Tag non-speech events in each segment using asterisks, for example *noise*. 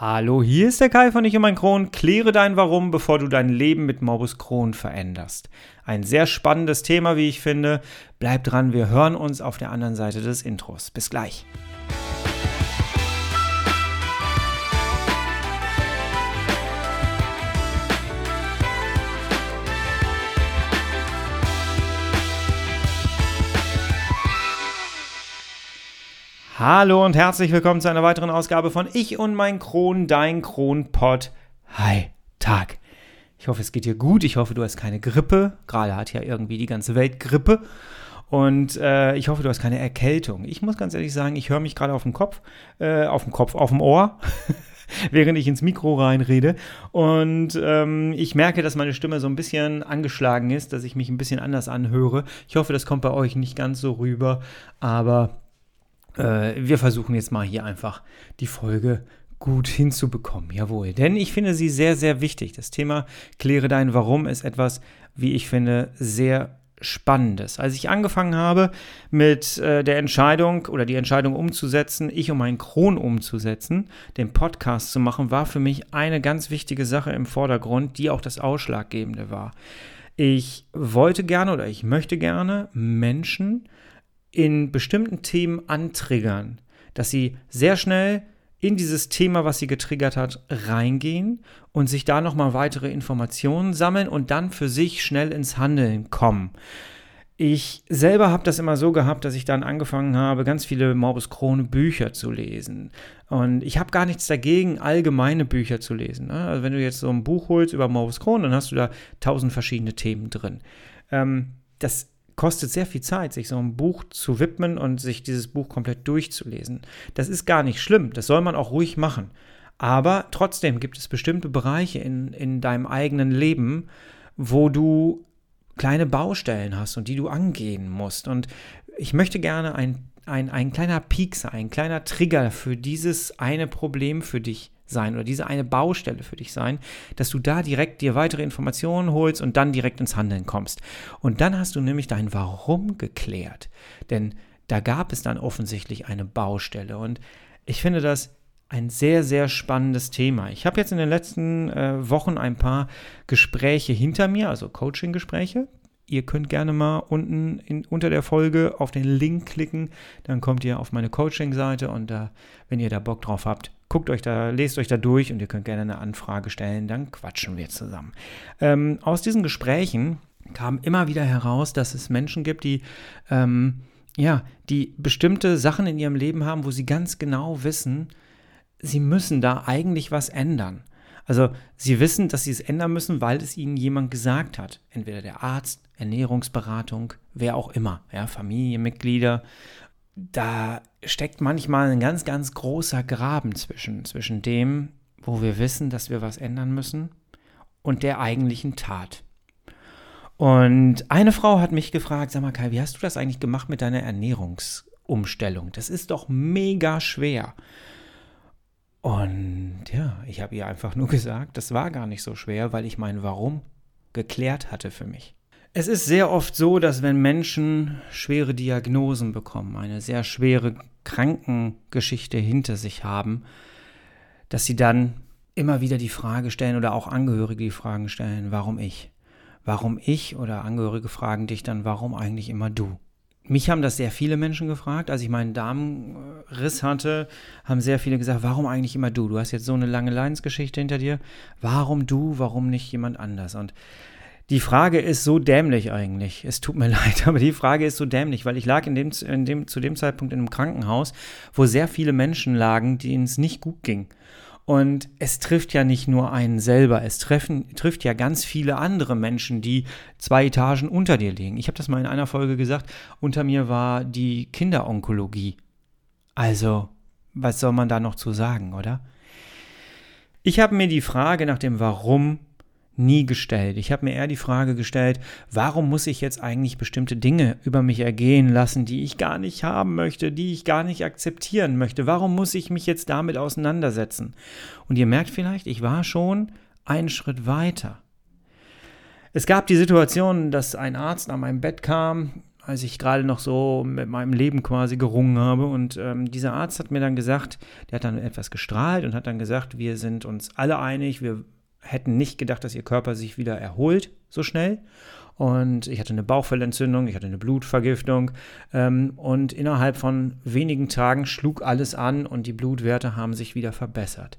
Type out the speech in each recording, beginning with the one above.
Hallo, hier ist der Kai von Ich und mein Kron. Kläre dein Warum, bevor du dein Leben mit Morbus Crohn veränderst. Ein sehr spannendes Thema, wie ich finde. Bleib dran, wir hören uns auf der anderen Seite des Intros. Bis gleich. Hallo und herzlich willkommen zu einer weiteren Ausgabe von Ich und mein Kron, dein Kronpott. Hi, Tag. Ich hoffe, es geht dir gut. Ich hoffe, du hast keine Grippe. Gerade hat ja irgendwie die ganze Welt Grippe. Und äh, ich hoffe, du hast keine Erkältung. Ich muss ganz ehrlich sagen, ich höre mich gerade auf dem Kopf, äh, auf dem Kopf, auf dem Ohr. *laughs* während ich ins Mikro reinrede. Und ähm, ich merke, dass meine Stimme so ein bisschen angeschlagen ist, dass ich mich ein bisschen anders anhöre. Ich hoffe, das kommt bei euch nicht ganz so rüber, aber äh, wir versuchen jetzt mal hier einfach die Folge gut hinzubekommen. Jawohl. Denn ich finde sie sehr, sehr wichtig. Das Thema Kläre dein Warum ist etwas, wie ich finde, sehr Spannendes. Als ich angefangen habe mit äh, der Entscheidung oder die Entscheidung umzusetzen, ich um meinen Kron umzusetzen, den Podcast zu machen, war für mich eine ganz wichtige Sache im Vordergrund, die auch das Ausschlaggebende war. Ich wollte gerne oder ich möchte gerne Menschen in bestimmten Themen antriggern, dass sie sehr schnell in dieses Thema, was sie getriggert hat, reingehen und sich da nochmal weitere Informationen sammeln und dann für sich schnell ins Handeln kommen. Ich selber habe das immer so gehabt, dass ich dann angefangen habe, ganz viele Morbus Crohn Bücher zu lesen. Und ich habe gar nichts dagegen, allgemeine Bücher zu lesen. Ne? Also wenn du jetzt so ein Buch holst über Morbus Crohn, dann hast du da tausend verschiedene Themen drin. Ähm, das kostet sehr viel Zeit, sich so einem Buch zu widmen und sich dieses Buch komplett durchzulesen. Das ist gar nicht schlimm, das soll man auch ruhig machen. Aber trotzdem gibt es bestimmte Bereiche in, in deinem eigenen Leben, wo du kleine Baustellen hast und die du angehen musst. Und ich möchte gerne ein, ein, ein kleiner Piekser, ein kleiner Trigger für dieses eine Problem für dich sein oder diese eine Baustelle für dich sein, dass du da direkt dir weitere Informationen holst und dann direkt ins Handeln kommst. Und dann hast du nämlich dein Warum geklärt. Denn da gab es dann offensichtlich eine Baustelle. Und ich finde das ein sehr, sehr spannendes Thema. Ich habe jetzt in den letzten äh, Wochen ein paar Gespräche hinter mir, also Coaching-Gespräche. Ihr könnt gerne mal unten in, unter der Folge auf den Link klicken, dann kommt ihr auf meine Coaching-Seite und da, wenn ihr da Bock drauf habt, guckt euch da, lest euch da durch und ihr könnt gerne eine Anfrage stellen, dann quatschen wir zusammen. Ähm, aus diesen Gesprächen kam immer wieder heraus, dass es Menschen gibt, die ähm, ja, die bestimmte Sachen in ihrem Leben haben, wo sie ganz genau wissen, sie müssen da eigentlich was ändern. Also sie wissen, dass sie es ändern müssen, weil es ihnen jemand gesagt hat. Entweder der Arzt, Ernährungsberatung, wer auch immer, ja, Familienmitglieder da steckt manchmal ein ganz, ganz großer Graben zwischen, zwischen dem, wo wir wissen, dass wir was ändern müssen, und der eigentlichen Tat. Und eine Frau hat mich gefragt, sag mal Kai, wie hast du das eigentlich gemacht mit deiner Ernährungsumstellung? Das ist doch mega schwer. Und ja, ich habe ihr einfach nur *laughs* gesagt, das war gar nicht so schwer, weil ich mein Warum geklärt hatte für mich. Es ist sehr oft so, dass wenn Menschen schwere Diagnosen bekommen, eine sehr schwere Krankengeschichte hinter sich haben, dass sie dann immer wieder die Frage stellen oder auch Angehörige die Fragen stellen, warum ich? Warum ich oder Angehörige fragen dich dann, warum eigentlich immer du? Mich haben das sehr viele Menschen gefragt. Als ich meinen Darmriss hatte, haben sehr viele gesagt, warum eigentlich immer du? Du hast jetzt so eine lange Leidensgeschichte hinter dir. Warum du? Warum nicht jemand anders? Und die Frage ist so dämlich eigentlich. Es tut mir *laughs* leid, aber die Frage ist so dämlich, weil ich lag in dem, in dem, zu dem Zeitpunkt in einem Krankenhaus, wo sehr viele Menschen lagen, denen es nicht gut ging. Und es trifft ja nicht nur einen selber, es treffen, trifft ja ganz viele andere Menschen, die zwei Etagen unter dir liegen. Ich habe das mal in einer Folge gesagt, unter mir war die Kinderonkologie. Also, was soll man da noch zu sagen, oder? Ich habe mir die Frage nach dem Warum nie gestellt. Ich habe mir eher die Frage gestellt, warum muss ich jetzt eigentlich bestimmte Dinge über mich ergehen lassen, die ich gar nicht haben möchte, die ich gar nicht akzeptieren möchte? Warum muss ich mich jetzt damit auseinandersetzen? Und ihr merkt vielleicht, ich war schon einen Schritt weiter. Es gab die Situation, dass ein Arzt an meinem Bett kam als ich gerade noch so mit meinem Leben quasi gerungen habe. Und ähm, dieser Arzt hat mir dann gesagt, der hat dann etwas gestrahlt und hat dann gesagt, wir sind uns alle einig, wir hätten nicht gedacht, dass ihr Körper sich wieder erholt so schnell. Und ich hatte eine Bauchfellentzündung, ich hatte eine Blutvergiftung. Ähm, und innerhalb von wenigen Tagen schlug alles an und die Blutwerte haben sich wieder verbessert.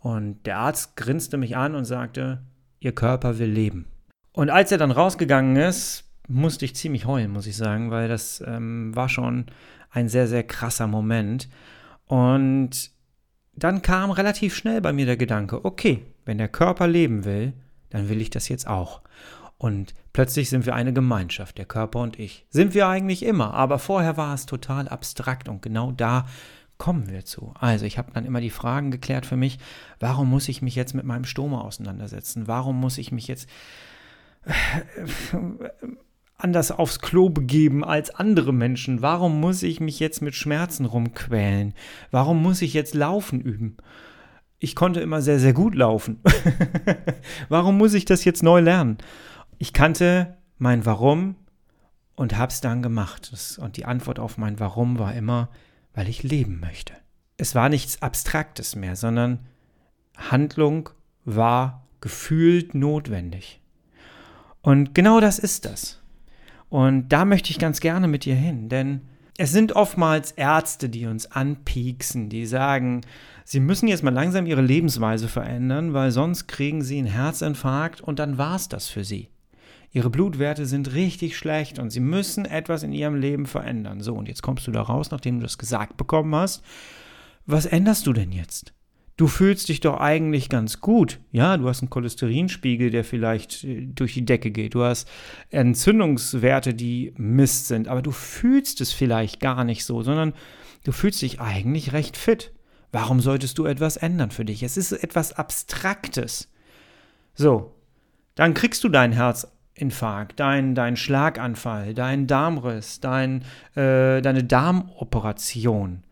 Und der Arzt grinste mich an und sagte, Ihr Körper will leben. Und als er dann rausgegangen ist, musste ich ziemlich heulen, muss ich sagen, weil das ähm, war schon ein sehr, sehr krasser Moment. Und dann kam relativ schnell bei mir der Gedanke, okay, wenn der Körper leben will, dann will ich das jetzt auch. Und plötzlich sind wir eine Gemeinschaft, der Körper und ich. Sind wir eigentlich immer, aber vorher war es total abstrakt und genau da kommen wir zu. Also ich habe dann immer die Fragen geklärt für mich, warum muss ich mich jetzt mit meinem Stoma auseinandersetzen? Warum muss ich mich jetzt anders aufs Klo begeben als andere Menschen? Warum muss ich mich jetzt mit Schmerzen rumquälen? Warum muss ich jetzt laufen üben? Ich konnte immer sehr, sehr gut laufen. *laughs* Warum muss ich das jetzt neu lernen? Ich kannte mein Warum und habe es dann gemacht. und die Antwort auf mein Warum war immer, weil ich leben möchte. Es war nichts Abstraktes mehr, sondern Handlung war gefühlt notwendig. Und genau das ist das. Und da möchte ich ganz gerne mit dir hin, denn es sind oftmals Ärzte, die uns anpieksen, die sagen, sie müssen jetzt mal langsam ihre Lebensweise verändern, weil sonst kriegen sie einen Herzinfarkt und dann war es das für sie. Ihre Blutwerte sind richtig schlecht und sie müssen etwas in ihrem Leben verändern. So, und jetzt kommst du da raus, nachdem du das gesagt bekommen hast. Was änderst du denn jetzt? Du fühlst dich doch eigentlich ganz gut. Ja, du hast einen Cholesterinspiegel, der vielleicht äh, durch die Decke geht. Du hast Entzündungswerte, die Mist sind, aber du fühlst es vielleicht gar nicht so, sondern du fühlst dich eigentlich recht fit. Warum solltest du etwas ändern für dich? Es ist etwas Abstraktes. So, dann kriegst du deinen Herzinfarkt, deinen dein Schlaganfall, deinen Darmriss, dein, äh, deine Darmoperation.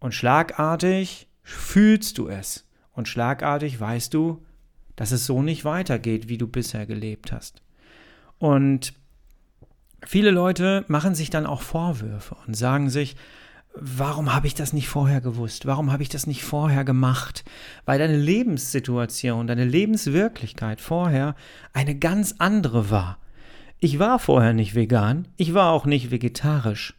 Und schlagartig fühlst du es und schlagartig weißt du, dass es so nicht weitergeht, wie du bisher gelebt hast. Und viele Leute machen sich dann auch Vorwürfe und sagen sich, warum habe ich das nicht vorher gewusst? Warum habe ich das nicht vorher gemacht? Weil deine Lebenssituation, deine Lebenswirklichkeit vorher eine ganz andere war. Ich war vorher nicht vegan, ich war auch nicht vegetarisch.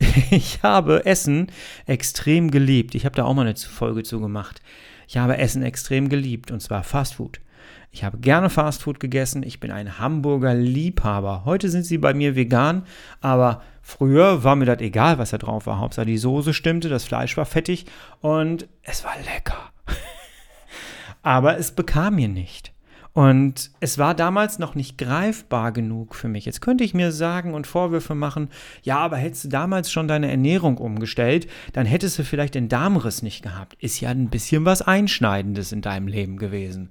*laughs* Ich habe Essen extrem geliebt. Ich habe da auch mal eine Folge zu gemacht. Ich habe Essen extrem geliebt und zwar Fastfood. Ich habe gerne Fastfood gegessen. Ich bin ein Hamburger Liebhaber. Heute sind sie bei mir vegan, aber früher war mir das egal, was da drauf war. Hauptsache die Soße stimmte, das Fleisch war fettig und es war lecker. *laughs* aber es bekam mir nicht. Und es war damals noch nicht greifbar genug für mich. Jetzt könnte ich mir sagen und Vorwürfe machen, ja, aber hättest du damals schon deine Ernährung umgestellt, dann hättest du vielleicht den Darmriss nicht gehabt. Ist ja ein bisschen was Einschneidendes in deinem Leben gewesen.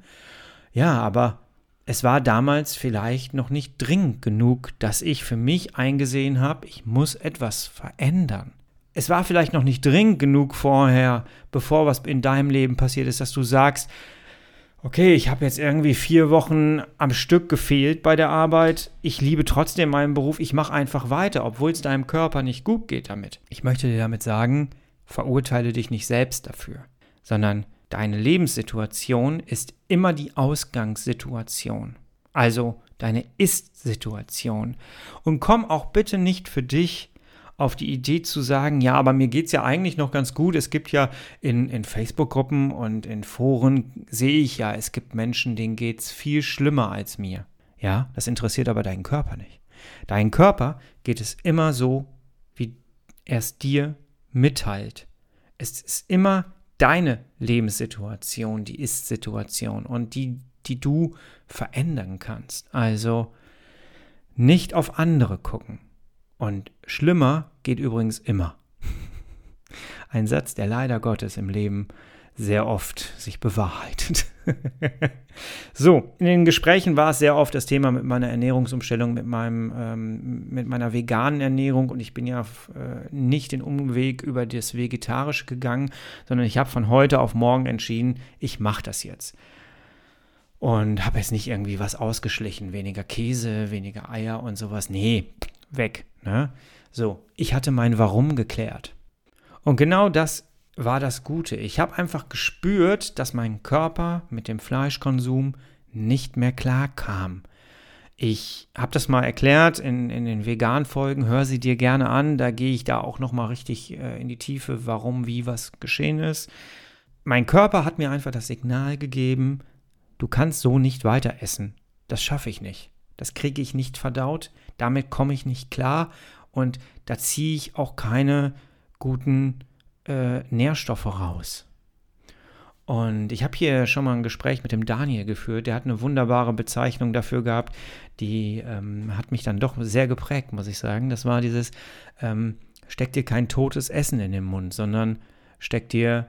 Ja, aber es war damals vielleicht noch nicht dringend genug, dass ich für mich eingesehen habe, ich muss etwas verändern. Es war vielleicht noch nicht dringend genug vorher, bevor was in deinem Leben passiert ist, dass du sagst, okay, ich habe jetzt irgendwie vier Wochen am Stück gefehlt bei der Arbeit. Ich liebe trotzdem meinen Beruf. Ich mache einfach weiter, obwohl es deinem Körper nicht gut geht damit. Ich möchte dir damit sagen, verurteile dich nicht selbst dafür, sondern deine Lebenssituation ist immer die Ausgangssituation. Also deine Ist-Situation. Und komm auch bitte nicht für dich auf die Idee zu sagen, ja, aber mir geht es ja eigentlich noch ganz gut. Es gibt ja in, in Facebook-Gruppen und in Foren, sehe ich ja, es gibt Menschen, denen geht es viel schlimmer als mir. Ja, das interessiert aber deinen Körper nicht. Dein Körper geht es immer so, wie er es dir mitteilt. Es ist immer deine Lebenssituation, die Ist-Situation und die, die du verändern kannst. Also nicht auf andere gucken. Und schlimmer geht übrigens immer. Ein Satz, der leider Gottes im Leben sehr oft sich bewahrheitet. *laughs* so, in den Gesprächen war es sehr oft das Thema mit meiner Ernährungsumstellung, mit, meinem, ähm, mit meiner veganen Ernährung und ich bin ja äh, nicht den Umweg über das Vegetarische gegangen, sondern ich habe von heute auf morgen entschieden, ich mache das jetzt. Und habe jetzt nicht irgendwie was ausgeschlichen, weniger Käse, weniger Eier und sowas. Nee, weg. Ne? So, ich hatte mein Warum geklärt. Und genau das war das Gute. Ich habe einfach gespürt, dass mein Körper mit dem Fleischkonsum nicht mehr klar kam. Ich habe das mal erklärt in, in den Vegan-Folgen, hör sie dir gerne an, da gehe ich da auch nochmal richtig äh, in die Tiefe, warum, wie, was geschehen ist. Mein Körper hat mir einfach das Signal gegeben, du kannst so nicht weiter essen. Das schaffe ich nicht. Das kriege ich nicht verdaut, damit komme ich nicht klar und da ziehe ich auch keine guten äh, Nährstoffe raus. Und ich habe hier schon mal ein Gespräch mit dem Daniel geführt. Der hat eine wunderbare Bezeichnung dafür gehabt, die ähm, hat mich dann doch sehr geprägt, muss ich sagen. Das war dieses, ähm, steck dir kein totes Essen in den Mund, sondern steck dir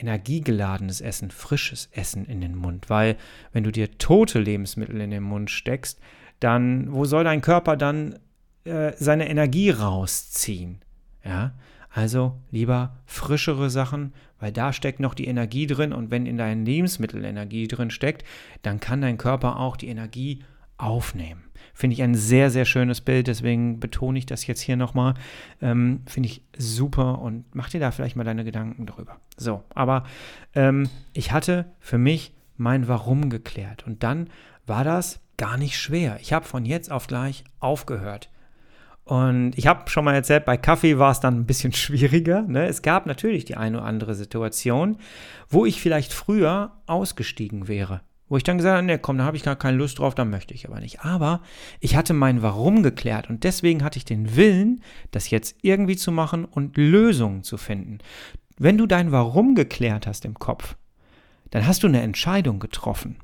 energiegeladenes Essen, frisches Essen in den Mund. Weil wenn du dir tote Lebensmittel in den Mund steckst, dann, wo soll dein Körper dann äh, seine Energie rausziehen? Ja, also lieber frischere Sachen, weil da steckt noch die Energie drin und wenn in deinen Lebensmitteln Energie drin steckt, dann kann dein Körper auch die Energie aufnehmen. Finde ich ein sehr, sehr schönes Bild, deswegen betone ich das jetzt hier nochmal. Ähm, Finde ich super und mach dir da vielleicht mal deine Gedanken drüber. So, aber ähm, ich hatte für mich mein Warum geklärt und dann war das gar nicht schwer. Ich habe von jetzt auf gleich aufgehört. Und ich habe schon mal erzählt, bei Kaffee war es dann ein bisschen *laughs* schwieriger. Ne? Es gab natürlich die eine oder andere Situation, wo ich vielleicht früher ausgestiegen wäre. Wo ich dann gesagt habe, nee, komm, da habe ich gar keine Lust drauf, da möchte ich aber nicht. Aber ich hatte mein Warum geklärt und deswegen hatte ich den Willen, das jetzt irgendwie zu machen und Lösungen zu finden. Wenn du dein Warum geklärt hast im Kopf, dann hast du eine Entscheidung getroffen.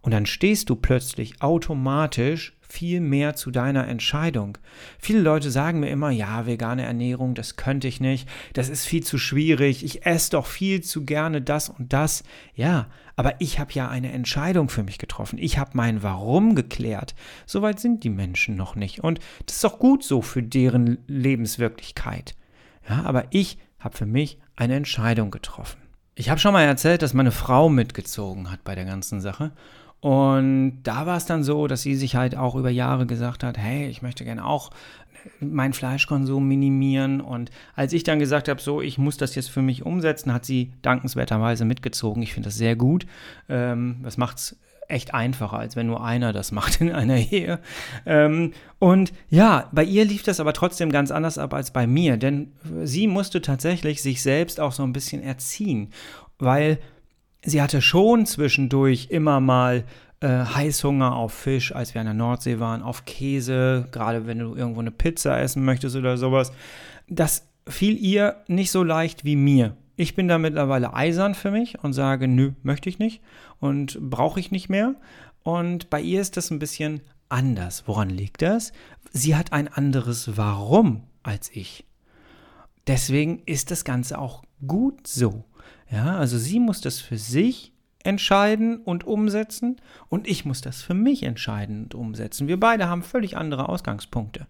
Und dann stehst du plötzlich automatisch viel mehr zu deiner Entscheidung. Viele Leute sagen mir immer, ja, vegane Ernährung, das könnte ich nicht, das ist viel zu schwierig, ich esse doch viel zu gerne das und das. Ja, aber ich habe ja eine Entscheidung für mich getroffen. Ich habe mein Warum geklärt. Soweit sind die Menschen noch nicht. Und das ist auch gut so für deren Lebenswirklichkeit. Ja, aber ich habe für mich eine Entscheidung getroffen. Ich habe schon mal erzählt, dass meine Frau mitgezogen hat bei der ganzen Sache. Und da war es dann so, dass sie sich halt auch über Jahre gesagt hat, hey, ich möchte gerne auch meinen Fleischkonsum minimieren. Und als ich dann gesagt habe, so, ich muss das jetzt für mich umsetzen, hat sie dankenswerterweise mitgezogen. Ich finde das sehr gut. Ähm, das macht es echt einfacher, als wenn nur einer das macht in einer Ehe. Ähm, und ja, bei ihr lief das aber trotzdem ganz anders ab als bei mir, denn sie musste tatsächlich sich selbst auch so ein bisschen erziehen, weil sie hatte schon zwischendurch immer mal äh, Heißhunger auf Fisch, als wir an der Nordsee waren, auf Käse, gerade wenn du irgendwo eine Pizza essen möchtest oder sowas. Das fiel ihr nicht so leicht wie mir. Ich bin da mittlerweile eisern für mich und sage, nö, möchte ich nicht und brauche ich nicht mehr. Und bei ihr ist das ein bisschen anders. Woran liegt das? Sie hat ein anderes Warum als ich. Deswegen ist das Ganze auch gut so. Ja, also sie muss das für sich entscheiden und umsetzen und ich muss das für mich entscheiden und umsetzen. Wir beide haben völlig andere Ausgangspunkte.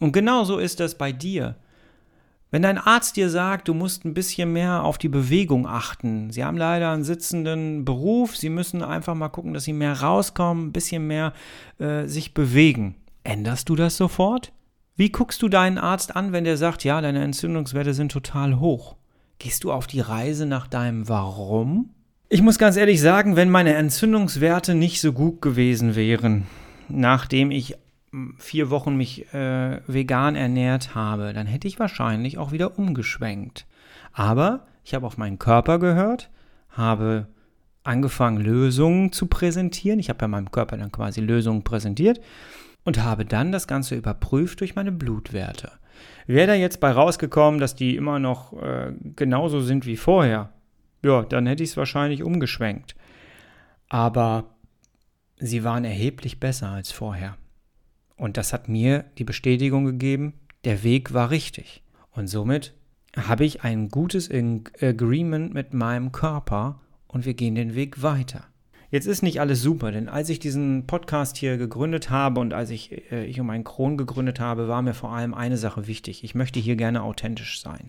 Und genauso ist das bei dir. Wenn dein Arzt dir sagt, du musst ein bisschen mehr auf die Bewegung achten, sie haben leider einen sitzenden Beruf, sie müssen einfach mal gucken, dass sie mehr rauskommen, ein bisschen mehr äh, sich bewegen. Änderst du das sofort? Wie guckst du deinen Arzt an, wenn der sagt, ja, deine Entzündungswerte sind total hoch? Gehst du auf die Reise nach deinem Warum? Ich muss ganz ehrlich sagen, wenn meine Entzündungswerte nicht so gut gewesen wären, nachdem ich hm, vier Wochen mich äh, vegan ernährt habe, dann hätte ich wahrscheinlich auch wieder umgeschwenkt. Aber ich habe auf meinen Körper gehört, habe angefangen, Lösungen zu präsentieren. Ich habe ja meinem Körper dann quasi Lösungen präsentiert und habe dann das Ganze überprüft durch meine Blutwerte. Wäre da jetzt bei rausgekommen, dass die immer noch äh, genauso sind wie vorher, ja, dann hätte ich es wahrscheinlich umgeschwenkt. Aber sie waren erheblich besser als vorher. Und das hat mir die Bestätigung gegeben, der Weg war richtig. Und somit habe ich ein gutes Agreement mit meinem Körper und wir gehen den Weg weiter. Jetzt ist nicht alles super, denn als ich diesen Podcast hier gegründet habe und als ich, äh, ich um einen Kron gegründet habe, war mir vor allem eine Sache wichtig. Ich möchte hier gerne authentisch sein.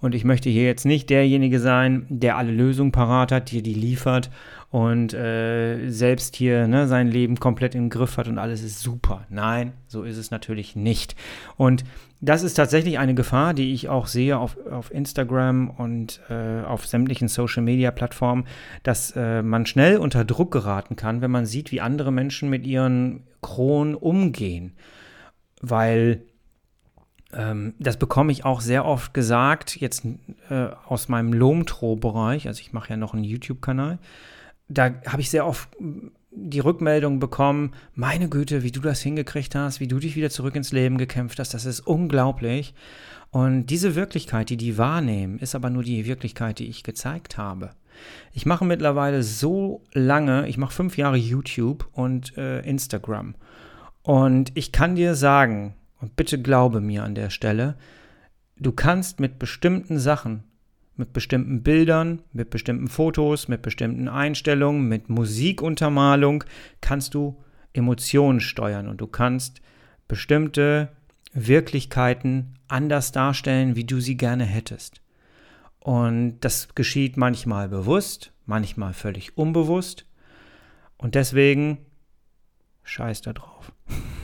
Und ich möchte hier jetzt nicht derjenige sein, der alle Lösungen parat hat, dir die liefert und äh, selbst hier ne, sein Leben komplett im Griff hat und alles ist super. Nein, so ist es natürlich nicht. Und das ist tatsächlich eine Gefahr, die ich auch sehe auf, auf Instagram und äh, auf sämtlichen Social-Media-Plattformen, dass äh, man schnell unter Druck geraten kann, wenn man sieht, wie andere Menschen mit ihren Kronen umgehen. Weil ähm, das bekomme ich auch sehr oft gesagt, jetzt äh, aus meinem Lomtro-Bereich, also ich mache ja noch einen YouTube-Kanal, da habe ich sehr oft die Rückmeldung bekommen, meine Güte, wie du das hingekriegt hast, wie du dich wieder zurück ins Leben gekämpft hast, das ist unglaublich. Und diese Wirklichkeit, die die wahrnehmen, ist aber nur die Wirklichkeit, die ich gezeigt habe. Ich mache mittlerweile so lange, ich mache fünf Jahre YouTube und äh, Instagram. Und ich kann dir sagen, und bitte glaube mir an der Stelle, du kannst mit bestimmten Sachen mit bestimmten Bildern, mit bestimmten Fotos, mit bestimmten Einstellungen, mit Musikuntermalung kannst du Emotionen steuern und du kannst bestimmte Wirklichkeiten anders darstellen, wie du sie gerne hättest. Und das geschieht manchmal bewusst, manchmal völlig unbewusst. Und deswegen scheiß da drauf. *laughs*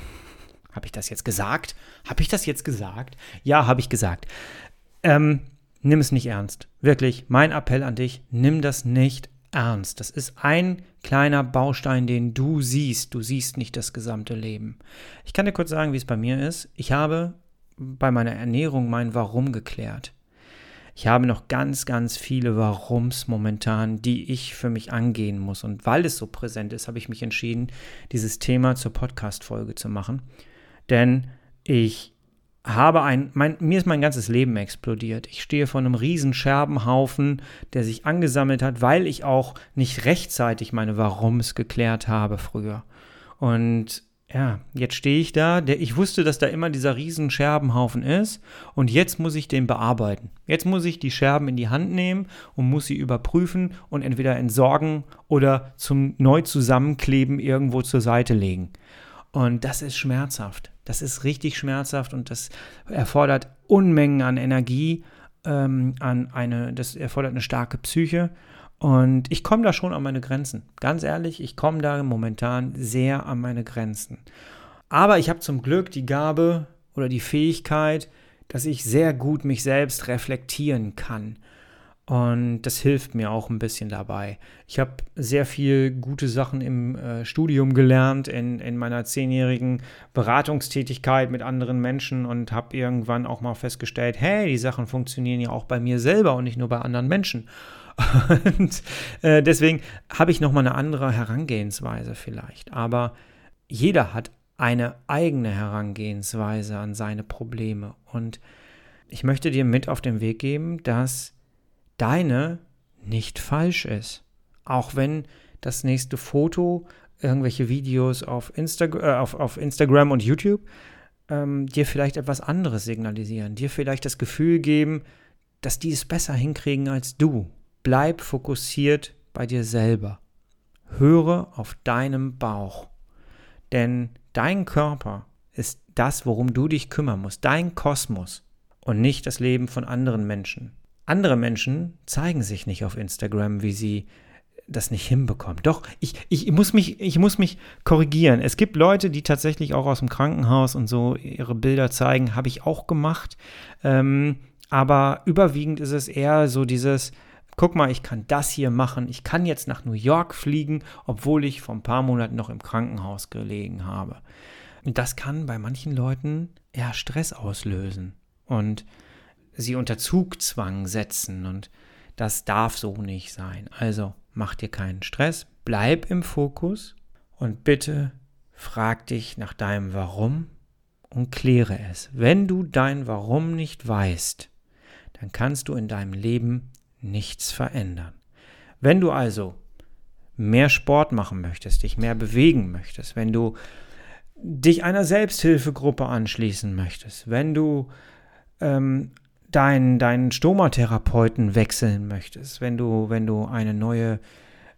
habe ich das jetzt gesagt? Habe ich das jetzt gesagt? Ja, habe ich gesagt. Ähm, nimm es nicht ernst. Wirklich, mein Appell an dich, nimm das nicht ernst. Das ist ein kleiner Baustein, den du siehst. Du siehst nicht das gesamte Leben. Ich kann dir kurz sagen, wie es bei mir ist. Ich habe bei meiner Ernährung mein Warum geklärt. Ich habe noch ganz, ganz viele Warums momentan, die ich für mich angehen muss. Und weil es so präsent ist, habe ich mich entschieden, dieses Thema zur Podcast-Folge zu machen. Denn ich habe ein, mein, mir ist mein ganzes Leben explodiert. Ich stehe vor einem riesen Scherbenhaufen, der sich angesammelt hat, weil ich auch nicht rechtzeitig meine Warums geklärt habe früher. Und ja, jetzt stehe ich da, der, ich wusste, dass da immer dieser riesen Scherbenhaufen ist und jetzt muss ich den bearbeiten. Jetzt muss ich die Scherben in die Hand nehmen und muss sie überprüfen und entweder entsorgen oder zum Neuzusammenkleben irgendwo zur Seite legen. Und das ist schmerzhaft. Das ist richtig schmerzhaft und das erfordert Unmengen an Energie, ähm, an eine, das erfordert eine starke Psyche. Und ich komme da schon an meine Grenzen. Ganz ehrlich, ich komme da momentan sehr an meine Grenzen. Aber ich habe zum Glück die Gabe oder die Fähigkeit, dass ich sehr gut mich selbst reflektieren kann. Und das hilft mir auch ein bisschen dabei. Ich habe sehr viel gute Sachen im äh, Studium gelernt, in, in meiner zehnjährigen Beratungstätigkeit mit anderen Menschen und habe irgendwann auch mal festgestellt, hey, die Sachen funktionieren ja auch bei mir selber und nicht nur bei anderen Menschen. *laughs* Und äh, deswegen habe ich nochmal eine andere Herangehensweise vielleicht. Aber jeder hat eine eigene Herangehensweise an seine Probleme. Und ich möchte dir mit auf den Weg geben, dass deine nicht falsch ist. Auch wenn das nächste Foto, irgendwelche Videos auf, Insta äh, auf, auf Instagram und YouTube ähm, dir vielleicht etwas anderes signalisieren, dir vielleicht das Gefühl geben, dass die es besser hinkriegen als du. Bleib fokussiert bei dir selber. Höre auf deinem Bauch. Denn dein Körper ist das, worum du dich kümmern musst, dein Kosmos und nicht das Leben von anderen Menschen. Andere Menschen zeigen sich nicht auf Instagram, wie sie das nicht hinbekommen. Doch, ich, ich, muss mich, ich muss mich korrigieren. Es gibt Leute, die tatsächlich auch aus dem Krankenhaus und so ihre Bilder zeigen, habe ich auch gemacht. Ähm, aber überwiegend ist es eher so dieses, guck mal, ich kann das hier machen. Ich kann jetzt nach New York fliegen, obwohl ich vor ein paar Monaten noch im Krankenhaus gelegen habe. Und das kann bei manchen Leuten eher Stress auslösen. Und sie unter Zugzwang setzen und das darf so nicht sein. Also mach dir keinen Stress, bleib im Fokus und bitte frag dich nach deinem Warum und kläre es. Wenn du dein Warum nicht weißt, dann kannst du in deinem Leben nichts verändern. Wenn du also mehr Sport machen möchtest, dich mehr bewegen möchtest, wenn du dich einer Selbsthilfegruppe anschließen möchtest, wenn du ähm, deinen, deinen Stomatherapeuten wechseln möchtest, wenn du, wenn du eine neue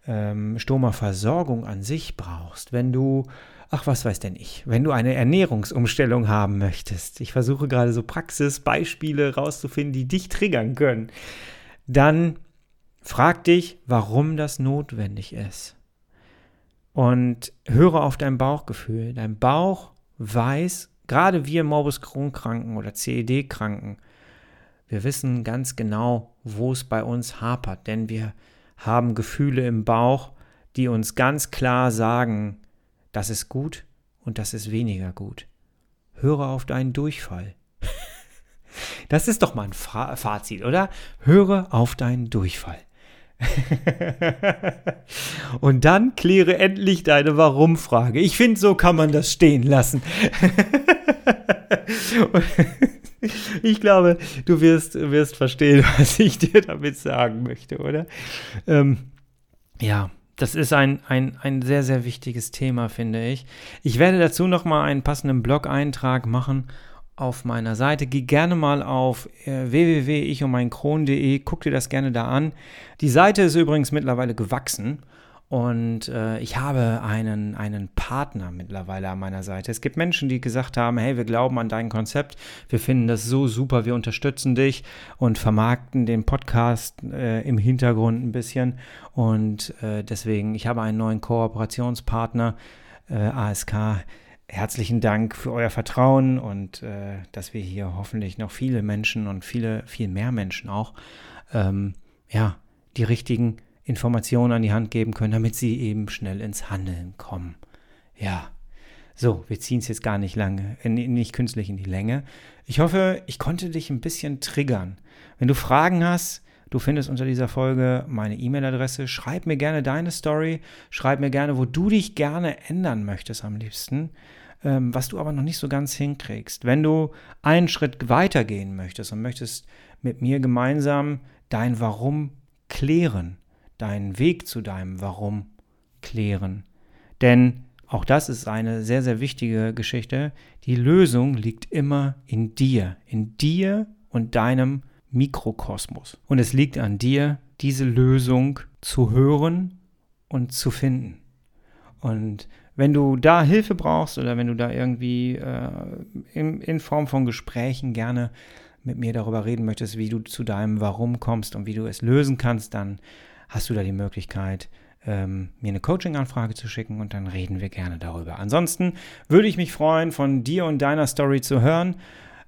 ähm, Stoma-Versorgung an sich brauchst, wenn du, ach was weiß denn ich, wenn du eine Ernährungsumstellung haben möchtest, ich versuche gerade so Praxisbeispiele rauszufinden, die dich triggern können, dann frag dich, warum das notwendig ist. Und höre auf dein Bauchgefühl. Dein Bauch weiß, gerade wir Morbus Crohn-Kranken oder CED-Kranken, wir wissen ganz genau, wo es bei uns hapert, denn wir haben Gefühle im Bauch, die uns ganz klar sagen, das ist gut und das ist weniger gut. Höre auf deinen Durchfall. *laughs* Das ist doch mal ein Fazit, oder? Höre auf deinen Durchfall. *laughs* Und dann kläre endlich deine Warum-Frage. Ich finde, so kann man das stehen lassen. *laughs* *laughs* ich glaube, du wirst, wirst verstehen, *laughs* was ich dir damit sagen möchte, oder? Ähm, ja, das ist ein, ein, ein sehr, sehr wichtiges Thema, finde ich. Ich werde dazu nochmal einen passenden Blog-Eintrag machen auf meiner Seite. Geh gerne mal auf äh, www.ichundmeinkron.de, guck dir das gerne da an. Die Seite ist übrigens mittlerweile gewachsen und äh, ich habe einen, einen Partner mittlerweile an meiner Seite. Es gibt Menschen, die gesagt haben, hey, wir glauben an dein Konzept, wir finden das so super, wir unterstützen dich und vermarkten den Podcast äh, im Hintergrund ein bisschen. Und äh, deswegen, ich habe einen neuen Kooperationspartner, äh, ASK herzlichen Dank für euer Vertrauen und äh, dass wir hier hoffentlich noch viele Menschen und viele, viel mehr Menschen auch, ähm, ja, die richtigen Informationen an die Hand geben können, damit sie eben schnell ins Handeln kommen. Ja. So, wir ziehen es jetzt gar nicht lange, äh, nicht künstlich in die Länge. Ich hoffe, ich konnte dich ein bisschen triggern. Wenn du Fragen hast, Du findest unter dieser Folge meine E-Mail-Adresse. Schreib mir gerne deine Story. Schreib mir gerne, wo du dich gerne ändern möchtest am liebsten, ähm, was du aber noch nicht so ganz hinkriegst. Wenn du einen Schritt weiter gehen möchtest und möchtest mit mir gemeinsam dein Warum klären, deinen Weg zu deinem Warum klären. Denn auch das ist eine sehr, sehr wichtige Geschichte. Die Lösung liegt immer in dir, in dir und deinem Mikrokosmos. Und es liegt an dir, diese Lösung zu hören und zu finden. Und wenn du da Hilfe brauchst oder wenn du da irgendwie äh, in, in Form von Gesprächen gerne mit mir darüber reden möchtest, wie du zu deinem Warum kommst und wie du es lösen kannst, dann hast du da die Möglichkeit, ähm, mir eine Coaching-Anfrage zu schicken und dann reden wir gerne darüber. Ansonsten würde ich mich freuen, von dir und deiner Story zu hören.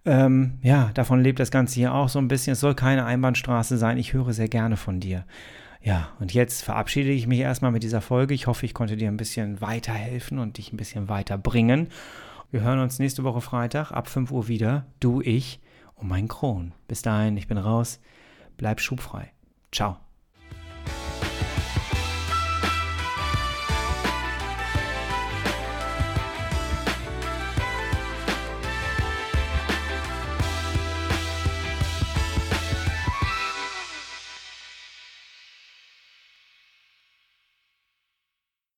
Ähm, ja, davon lebt das Ganze hier auch so ein bisschen. Es soll keine Einbahnstraße sein. Ich höre sehr gerne von dir. Ja, und jetzt verabschiede ich mich erstmal mit dieser Folge. Ich hoffe, ich konnte dir ein bisschen weiterhelfen und dich ein bisschen weiterbringen. Wir hören uns nächste Woche Freitag ab 5 Uhr wieder. Du, ich und mein Kron. Bis dahin, ich bin raus. Bleib schubfrei. Ciao.